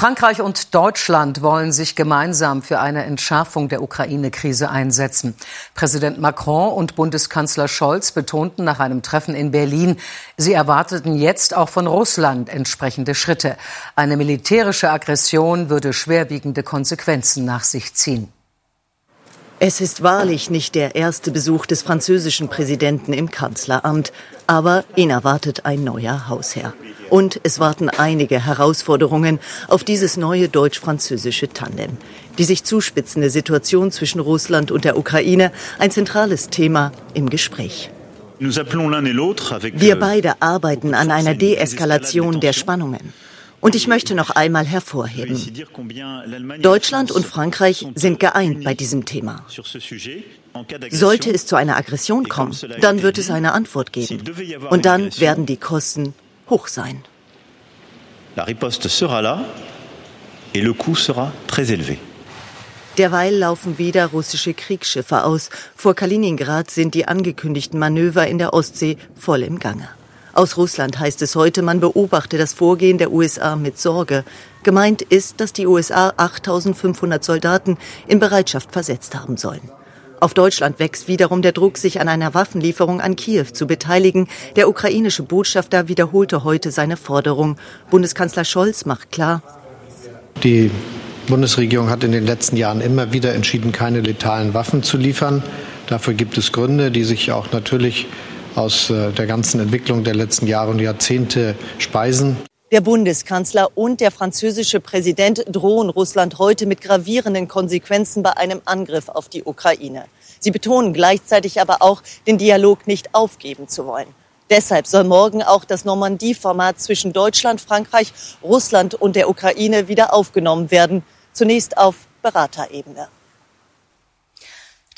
Frankreich und Deutschland wollen sich gemeinsam für eine Entschärfung der Ukraine-Krise einsetzen. Präsident Macron und Bundeskanzler Scholz betonten nach einem Treffen in Berlin, sie erwarteten jetzt auch von Russland entsprechende Schritte. Eine militärische Aggression würde schwerwiegende Konsequenzen nach sich ziehen. Es ist wahrlich nicht der erste Besuch des französischen Präsidenten im Kanzleramt, aber ihn erwartet ein neuer Hausherr. Und es warten einige Herausforderungen auf dieses neue deutsch-französische Tandem. Die sich zuspitzende Situation zwischen Russland und der Ukraine, ein zentrales Thema im Gespräch. Wir euh, beide arbeiten an einer Deeskalation der Spannungen. Und ich möchte noch einmal hervorheben, Deutschland und Frankreich sind geeint bei diesem Thema. Sollte es zu einer Aggression kommen, dann wird es eine Antwort geben. Und dann werden die Kosten hoch sein. La riposte sera là et le coût sera très élevé. Derweil laufen wieder russische Kriegsschiffe aus. Vor Kaliningrad sind die angekündigten Manöver in der Ostsee voll im Gange. Aus Russland heißt es heute, man beobachte das Vorgehen der USA mit Sorge. Gemeint ist, dass die USA 8500 Soldaten in Bereitschaft versetzt haben sollen. Auf Deutschland wächst wiederum der Druck, sich an einer Waffenlieferung an Kiew zu beteiligen. Der ukrainische Botschafter wiederholte heute seine Forderung. Bundeskanzler Scholz macht klar, die Bundesregierung hat in den letzten Jahren immer wieder entschieden, keine letalen Waffen zu liefern. Dafür gibt es Gründe, die sich auch natürlich aus äh, der ganzen Entwicklung der letzten Jahre und Jahrzehnte speisen. Der Bundeskanzler und der französische Präsident drohen Russland heute mit gravierenden Konsequenzen bei einem Angriff auf die Ukraine. Sie betonen gleichzeitig aber auch, den Dialog nicht aufgeben zu wollen. Deshalb soll morgen auch das Normandie-Format zwischen Deutschland, Frankreich, Russland und der Ukraine wieder aufgenommen werden, zunächst auf Beraterebene.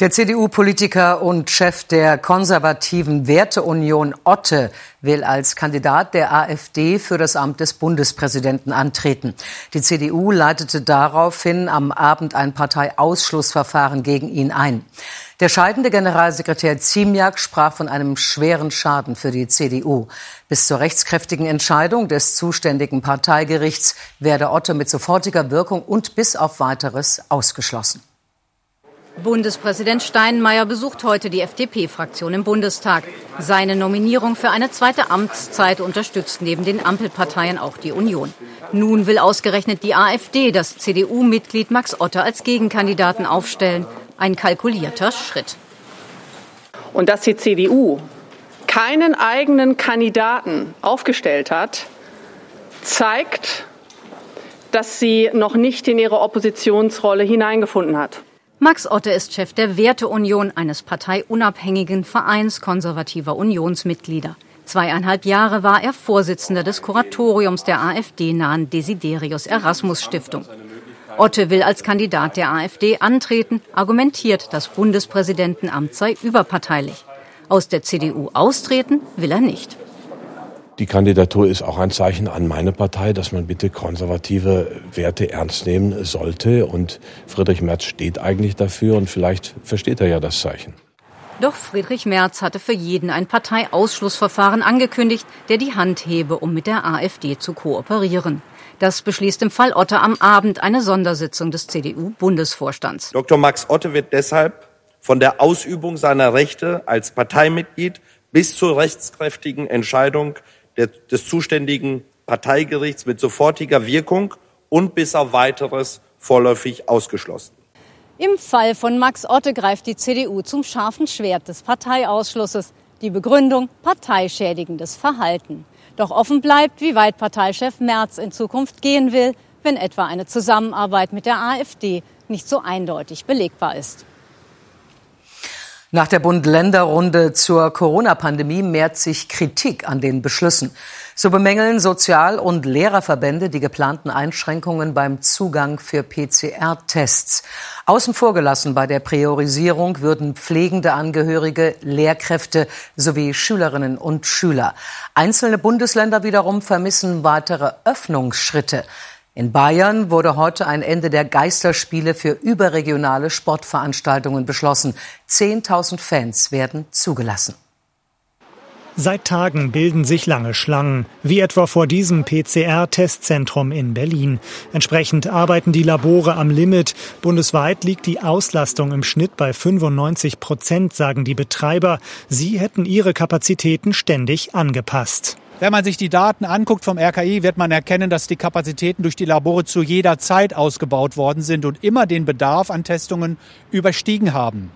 Der CDU-Politiker und Chef der konservativen Werteunion Otte will als Kandidat der AfD für das Amt des Bundespräsidenten antreten. Die CDU leitete daraufhin am Abend ein Parteiausschlussverfahren gegen ihn ein. Der scheidende Generalsekretär Ziemiak sprach von einem schweren Schaden für die CDU. Bis zur rechtskräftigen Entscheidung des zuständigen Parteigerichts werde Otte mit sofortiger Wirkung und bis auf weiteres ausgeschlossen. Bundespräsident Steinmeier besucht heute die FDP-Fraktion im Bundestag. Seine Nominierung für eine zweite Amtszeit unterstützt neben den Ampelparteien auch die Union. Nun will ausgerechnet die AfD das CDU-Mitglied Max Otter als Gegenkandidaten aufstellen. Ein kalkulierter Schritt. Und dass die CDU keinen eigenen Kandidaten aufgestellt hat, zeigt, dass sie noch nicht in ihre Oppositionsrolle hineingefunden hat. Max Otte ist Chef der Werteunion, eines parteiunabhängigen Vereins konservativer Unionsmitglieder. Zweieinhalb Jahre war er Vorsitzender des Kuratoriums der AfD-nahen Desiderius Erasmus Stiftung. Otte will als Kandidat der AfD antreten, argumentiert, das Bundespräsidentenamt sei überparteilich. Aus der CDU austreten will er nicht. Die Kandidatur ist auch ein Zeichen an meine Partei, dass man bitte konservative Werte ernst nehmen sollte. Und Friedrich Merz steht eigentlich dafür und vielleicht versteht er ja das Zeichen. Doch Friedrich Merz hatte für jeden ein Parteiausschlussverfahren angekündigt, der die Hand hebe, um mit der AfD zu kooperieren. Das beschließt im Fall Otte am Abend eine Sondersitzung des CDU-Bundesvorstands. Dr. Max Otte wird deshalb von der Ausübung seiner Rechte als Parteimitglied bis zur rechtskräftigen Entscheidung der, des zuständigen Parteigerichts mit sofortiger Wirkung und bis auf weiteres vorläufig ausgeschlossen. Im Fall von Max Otte greift die CDU zum scharfen Schwert des Parteiausschlusses. Die Begründung parteischädigendes Verhalten. Doch offen bleibt, wie weit Parteichef Merz in Zukunft gehen will, wenn etwa eine Zusammenarbeit mit der AfD nicht so eindeutig belegbar ist. Nach der Bund-Länder-Runde zur Corona-Pandemie mehrt sich Kritik an den Beschlüssen. So bemängeln Sozial- und Lehrerverbände die geplanten Einschränkungen beim Zugang für PCR-Tests. Außen vor gelassen bei der Priorisierung würden pflegende Angehörige, Lehrkräfte sowie Schülerinnen und Schüler. Einzelne Bundesländer wiederum vermissen weitere Öffnungsschritte. In Bayern wurde heute ein Ende der Geisterspiele für überregionale Sportveranstaltungen beschlossen. 10.000 Fans werden zugelassen. Seit Tagen bilden sich lange Schlangen, wie etwa vor diesem PCR-Testzentrum in Berlin. Entsprechend arbeiten die Labore am Limit. Bundesweit liegt die Auslastung im Schnitt bei 95 Prozent, sagen die Betreiber. Sie hätten ihre Kapazitäten ständig angepasst. Wenn man sich die Daten anguckt vom RKI, wird man erkennen, dass die Kapazitäten durch die Labore zu jeder Zeit ausgebaut worden sind und immer den Bedarf an Testungen überstiegen haben.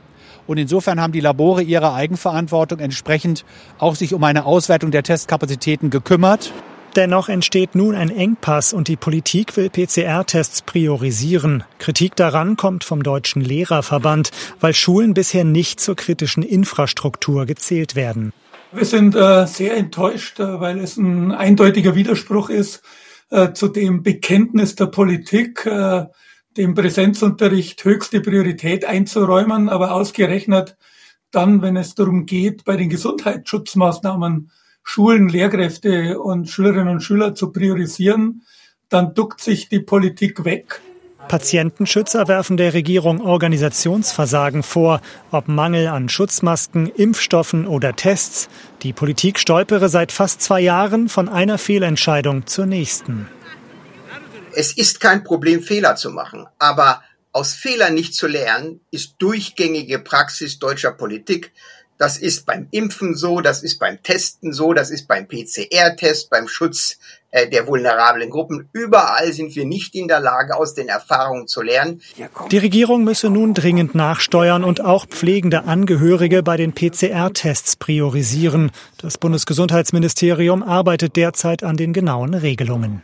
Und insofern haben die Labore ihre Eigenverantwortung entsprechend auch sich um eine Auswertung der Testkapazitäten gekümmert. Dennoch entsteht nun ein Engpass und die Politik will PCR-Tests priorisieren. Kritik daran kommt vom Deutschen Lehrerverband, weil Schulen bisher nicht zur kritischen Infrastruktur gezählt werden. Wir sind äh, sehr enttäuscht, äh, weil es ein eindeutiger Widerspruch ist äh, zu dem Bekenntnis der Politik, äh, dem Präsenzunterricht höchste Priorität einzuräumen, aber ausgerechnet dann, wenn es darum geht, bei den Gesundheitsschutzmaßnahmen Schulen, Lehrkräfte und Schülerinnen und Schüler zu priorisieren, dann duckt sich die Politik weg. Patientenschützer werfen der Regierung Organisationsversagen vor, ob Mangel an Schutzmasken, Impfstoffen oder Tests. Die Politik stolpere seit fast zwei Jahren von einer Fehlentscheidung zur nächsten. Es ist kein Problem, Fehler zu machen, aber aus Fehlern nicht zu lernen, ist durchgängige Praxis deutscher Politik. Das ist beim Impfen so, das ist beim Testen so, das ist beim PCR-Test, beim Schutz äh, der vulnerablen Gruppen. Überall sind wir nicht in der Lage, aus den Erfahrungen zu lernen. Die Regierung müsse nun dringend nachsteuern und auch pflegende Angehörige bei den PCR-Tests priorisieren. Das Bundesgesundheitsministerium arbeitet derzeit an den genauen Regelungen.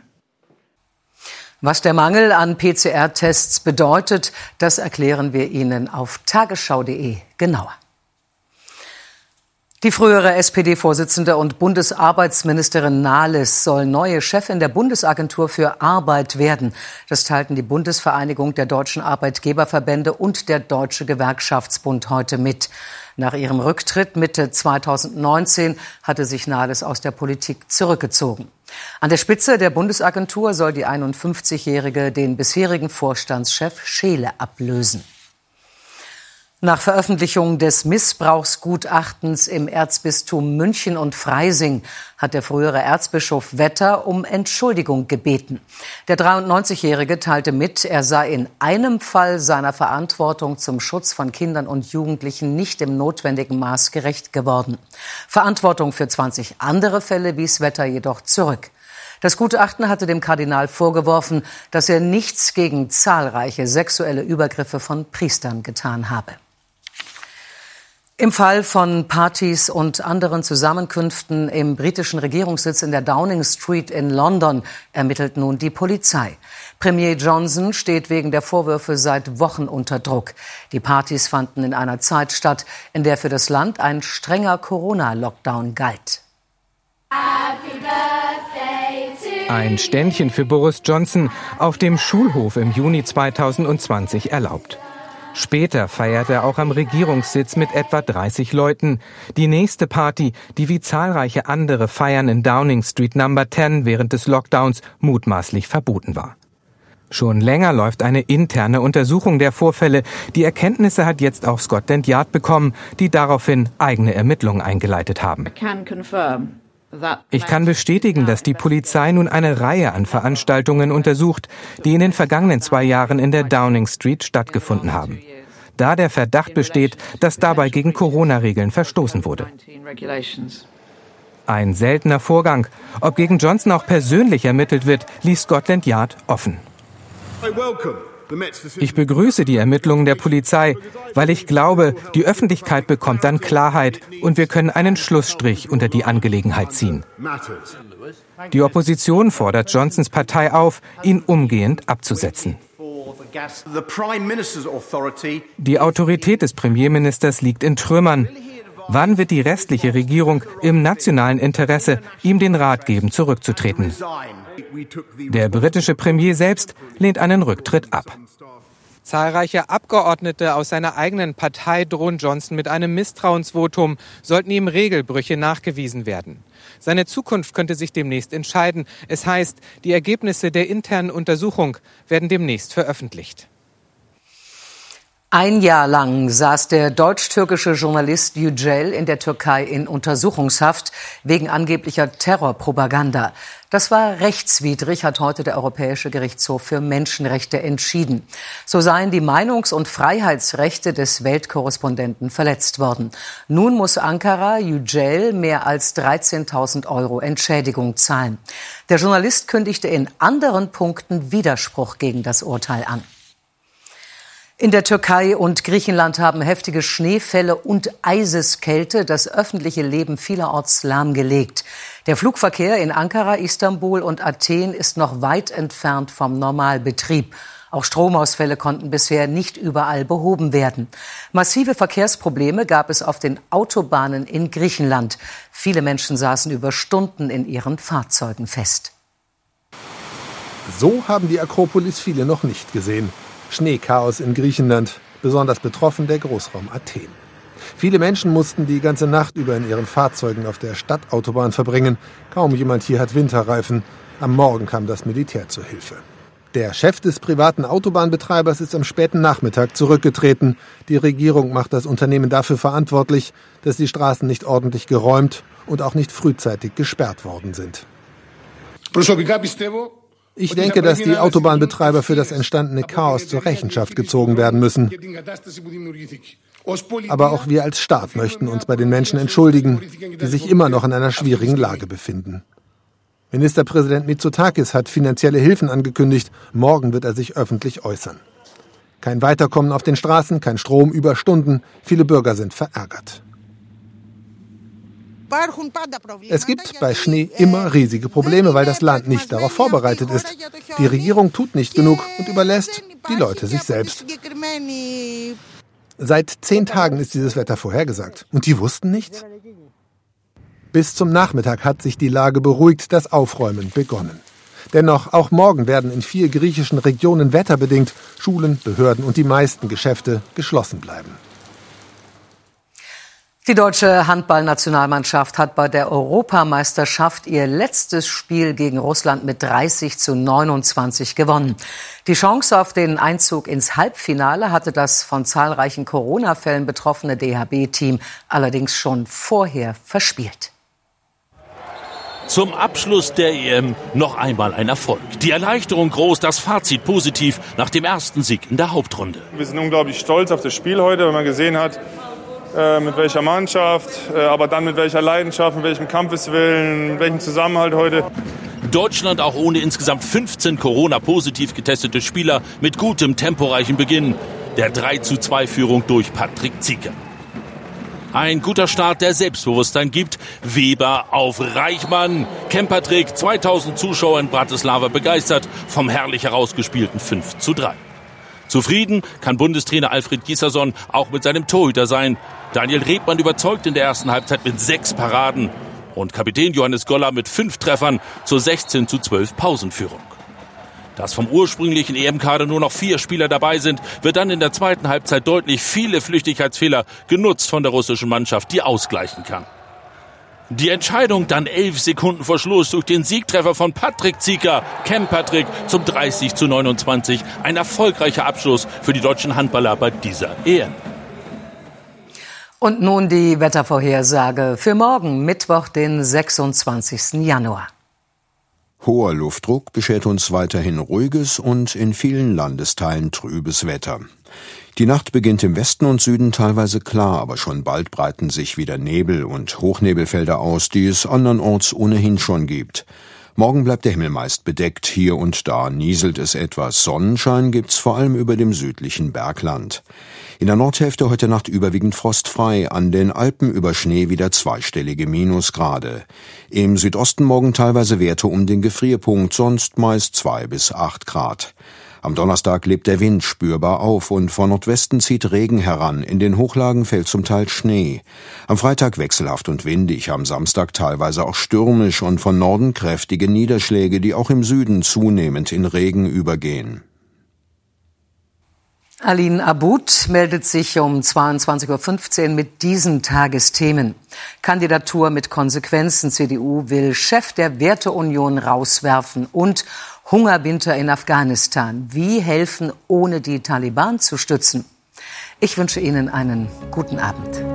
Was der Mangel an PCR-Tests bedeutet, das erklären wir Ihnen auf tagesschau.de genauer. Die frühere SPD-Vorsitzende und Bundesarbeitsministerin Nahles soll neue Chefin der Bundesagentur für Arbeit werden. Das teilten die Bundesvereinigung der deutschen Arbeitgeberverbände und der Deutsche Gewerkschaftsbund heute mit. Nach ihrem Rücktritt Mitte 2019 hatte sich Nahles aus der Politik zurückgezogen. An der Spitze der Bundesagentur soll die 51-Jährige den bisherigen Vorstandschef Scheele ablösen. Nach Veröffentlichung des Missbrauchsgutachtens im Erzbistum München und Freising hat der frühere Erzbischof Wetter um Entschuldigung gebeten. Der 93-Jährige teilte mit, er sei in einem Fall seiner Verantwortung zum Schutz von Kindern und Jugendlichen nicht im notwendigen Maß gerecht geworden. Verantwortung für 20 andere Fälle wies Wetter jedoch zurück. Das Gutachten hatte dem Kardinal vorgeworfen, dass er nichts gegen zahlreiche sexuelle Übergriffe von Priestern getan habe. Im Fall von Partys und anderen Zusammenkünften im britischen Regierungssitz in der Downing Street in London ermittelt nun die Polizei. Premier Johnson steht wegen der Vorwürfe seit Wochen unter Druck. Die Partys fanden in einer Zeit statt, in der für das Land ein strenger Corona-Lockdown galt. Ein Ständchen für Boris Johnson auf dem Schulhof im Juni 2020 erlaubt. Später feiert er auch am Regierungssitz mit etwa 30 Leuten. Die nächste Party, die wie zahlreiche andere Feiern in Downing Street Number 10 während des Lockdowns mutmaßlich verboten war. Schon länger läuft eine interne Untersuchung der Vorfälle. Die Erkenntnisse hat jetzt auch Scotland Yard bekommen, die daraufhin eigene Ermittlungen eingeleitet haben. Ich kann bestätigen, dass die Polizei nun eine Reihe an Veranstaltungen untersucht, die in den vergangenen zwei Jahren in der Downing Street stattgefunden haben. Da der Verdacht besteht, dass dabei gegen Corona-Regeln verstoßen wurde. Ein seltener Vorgang. Ob gegen Johnson auch persönlich ermittelt wird, ließ Scotland Yard offen. Ich begrüße die Ermittlungen der Polizei, weil ich glaube, die Öffentlichkeit bekommt dann Klarheit und wir können einen Schlussstrich unter die Angelegenheit ziehen. Die Opposition fordert Johnsons Partei auf, ihn umgehend abzusetzen. Die Autorität des Premierministers liegt in Trümmern. Wann wird die restliche Regierung im nationalen Interesse ihm den Rat geben, zurückzutreten? Der britische Premier selbst lehnt einen Rücktritt ab. Zahlreiche Abgeordnete aus seiner eigenen Partei drohen Johnson mit einem Misstrauensvotum, sollten ihm Regelbrüche nachgewiesen werden. Seine Zukunft könnte sich demnächst entscheiden. Es heißt, die Ergebnisse der internen Untersuchung werden demnächst veröffentlicht. Ein Jahr lang saß der deutsch-türkische Journalist Yücel in der Türkei in Untersuchungshaft wegen angeblicher Terrorpropaganda. Das war rechtswidrig, hat heute der Europäische Gerichtshof für Menschenrechte entschieden. So seien die Meinungs- und Freiheitsrechte des Weltkorrespondenten verletzt worden. Nun muss Ankara Yücel mehr als 13.000 Euro Entschädigung zahlen. Der Journalist kündigte in anderen Punkten Widerspruch gegen das Urteil an. In der Türkei und Griechenland haben heftige Schneefälle und Eiseskälte das öffentliche Leben vielerorts lahmgelegt. Der Flugverkehr in Ankara, Istanbul und Athen ist noch weit entfernt vom Normalbetrieb. Auch Stromausfälle konnten bisher nicht überall behoben werden. Massive Verkehrsprobleme gab es auf den Autobahnen in Griechenland. Viele Menschen saßen über Stunden in ihren Fahrzeugen fest. So haben die Akropolis viele noch nicht gesehen. Schneechaos in Griechenland, besonders betroffen der Großraum Athen. Viele Menschen mussten die ganze Nacht über in ihren Fahrzeugen auf der Stadtautobahn verbringen. Kaum jemand hier hat Winterreifen. Am Morgen kam das Militär zur Hilfe. Der Chef des privaten Autobahnbetreibers ist am späten Nachmittag zurückgetreten. Die Regierung macht das Unternehmen dafür verantwortlich, dass die Straßen nicht ordentlich geräumt und auch nicht frühzeitig gesperrt worden sind. Ich denke, dass die Autobahnbetreiber für das entstandene Chaos zur Rechenschaft gezogen werden müssen. Aber auch wir als Staat möchten uns bei den Menschen entschuldigen, die sich immer noch in einer schwierigen Lage befinden. Ministerpräsident Mitsotakis hat finanzielle Hilfen angekündigt. Morgen wird er sich öffentlich äußern. Kein Weiterkommen auf den Straßen, kein Strom über Stunden. Viele Bürger sind verärgert. Es gibt bei Schnee immer riesige Probleme, weil das Land nicht darauf vorbereitet ist. Die Regierung tut nicht genug und überlässt die Leute sich selbst. Seit zehn Tagen ist dieses Wetter vorhergesagt. Und die wussten nichts? Bis zum Nachmittag hat sich die Lage beruhigt, das Aufräumen begonnen. Dennoch, auch morgen werden in vier griechischen Regionen wetterbedingt Schulen, Behörden und die meisten Geschäfte geschlossen bleiben. Die deutsche Handballnationalmannschaft hat bei der Europameisterschaft ihr letztes Spiel gegen Russland mit 30 zu 29 gewonnen. Die Chance auf den Einzug ins Halbfinale hatte das von zahlreichen Corona-Fällen betroffene DHB-Team allerdings schon vorher verspielt. Zum Abschluss der EM noch einmal ein Erfolg. Die Erleichterung groß, das Fazit positiv nach dem ersten Sieg in der Hauptrunde. Wir sind unglaublich stolz auf das Spiel heute, wenn man gesehen hat, mit welcher Mannschaft, äh, aber dann mit welcher Leidenschaft, mit welchem Kampfeswillen, mit welchem Zusammenhalt heute. Deutschland auch ohne insgesamt 15 Corona-positiv getestete Spieler mit gutem, temporeichen Beginn. Der 3 zu 2 Führung durch Patrick Zieker. Ein guter Start, der Selbstbewusstsein gibt. Weber auf Reichmann. Kempertrick, 2000 Zuschauer in Bratislava begeistert vom herrlich herausgespielten 5 zu 3. Zufrieden kann Bundestrainer Alfred Gieserson auch mit seinem Torhüter sein. Daniel Rebmann überzeugt in der ersten Halbzeit mit sechs Paraden und Kapitän Johannes Goller mit fünf Treffern zur 16 zu 12 Pausenführung. Dass vom ursprünglichen EM-Kader nur noch vier Spieler dabei sind, wird dann in der zweiten Halbzeit deutlich viele Flüchtigkeitsfehler genutzt von der russischen Mannschaft, die ausgleichen kann. Die Entscheidung dann elf Sekunden vor Schluss durch den Siegtreffer von Patrick Zieker, Kem Patrick zum 30 zu 29. Ein erfolgreicher Abschluss für die deutschen Handballer bei dieser EM. Und nun die Wettervorhersage für morgen, Mittwoch, den 26. Januar. Hoher Luftdruck beschert uns weiterhin ruhiges und in vielen Landesteilen trübes Wetter. Die Nacht beginnt im Westen und Süden teilweise klar, aber schon bald breiten sich wieder Nebel und Hochnebelfelder aus, die es andernorts ohnehin schon gibt. Morgen bleibt der Himmel meist bedeckt, hier und da nieselt es etwas. Sonnenschein gibt's vor allem über dem südlichen Bergland. In der Nordhälfte heute Nacht überwiegend frostfrei, an den Alpen über Schnee wieder zweistellige Minusgrade. Im Südosten morgen teilweise Werte um den Gefrierpunkt, sonst meist zwei bis acht Grad. Am Donnerstag lebt der Wind spürbar auf und von Nordwesten zieht Regen heran. In den Hochlagen fällt zum Teil Schnee. Am Freitag wechselhaft und windig, am Samstag teilweise auch stürmisch und von Norden kräftige Niederschläge, die auch im Süden zunehmend in Regen übergehen. Aline Abud meldet sich um 22.15 Uhr mit diesen Tagesthemen. Kandidatur mit Konsequenzen. CDU will Chef der Werteunion rauswerfen und Hungerwinter in Afghanistan. Wie helfen, ohne die Taliban zu stützen? Ich wünsche Ihnen einen guten Abend.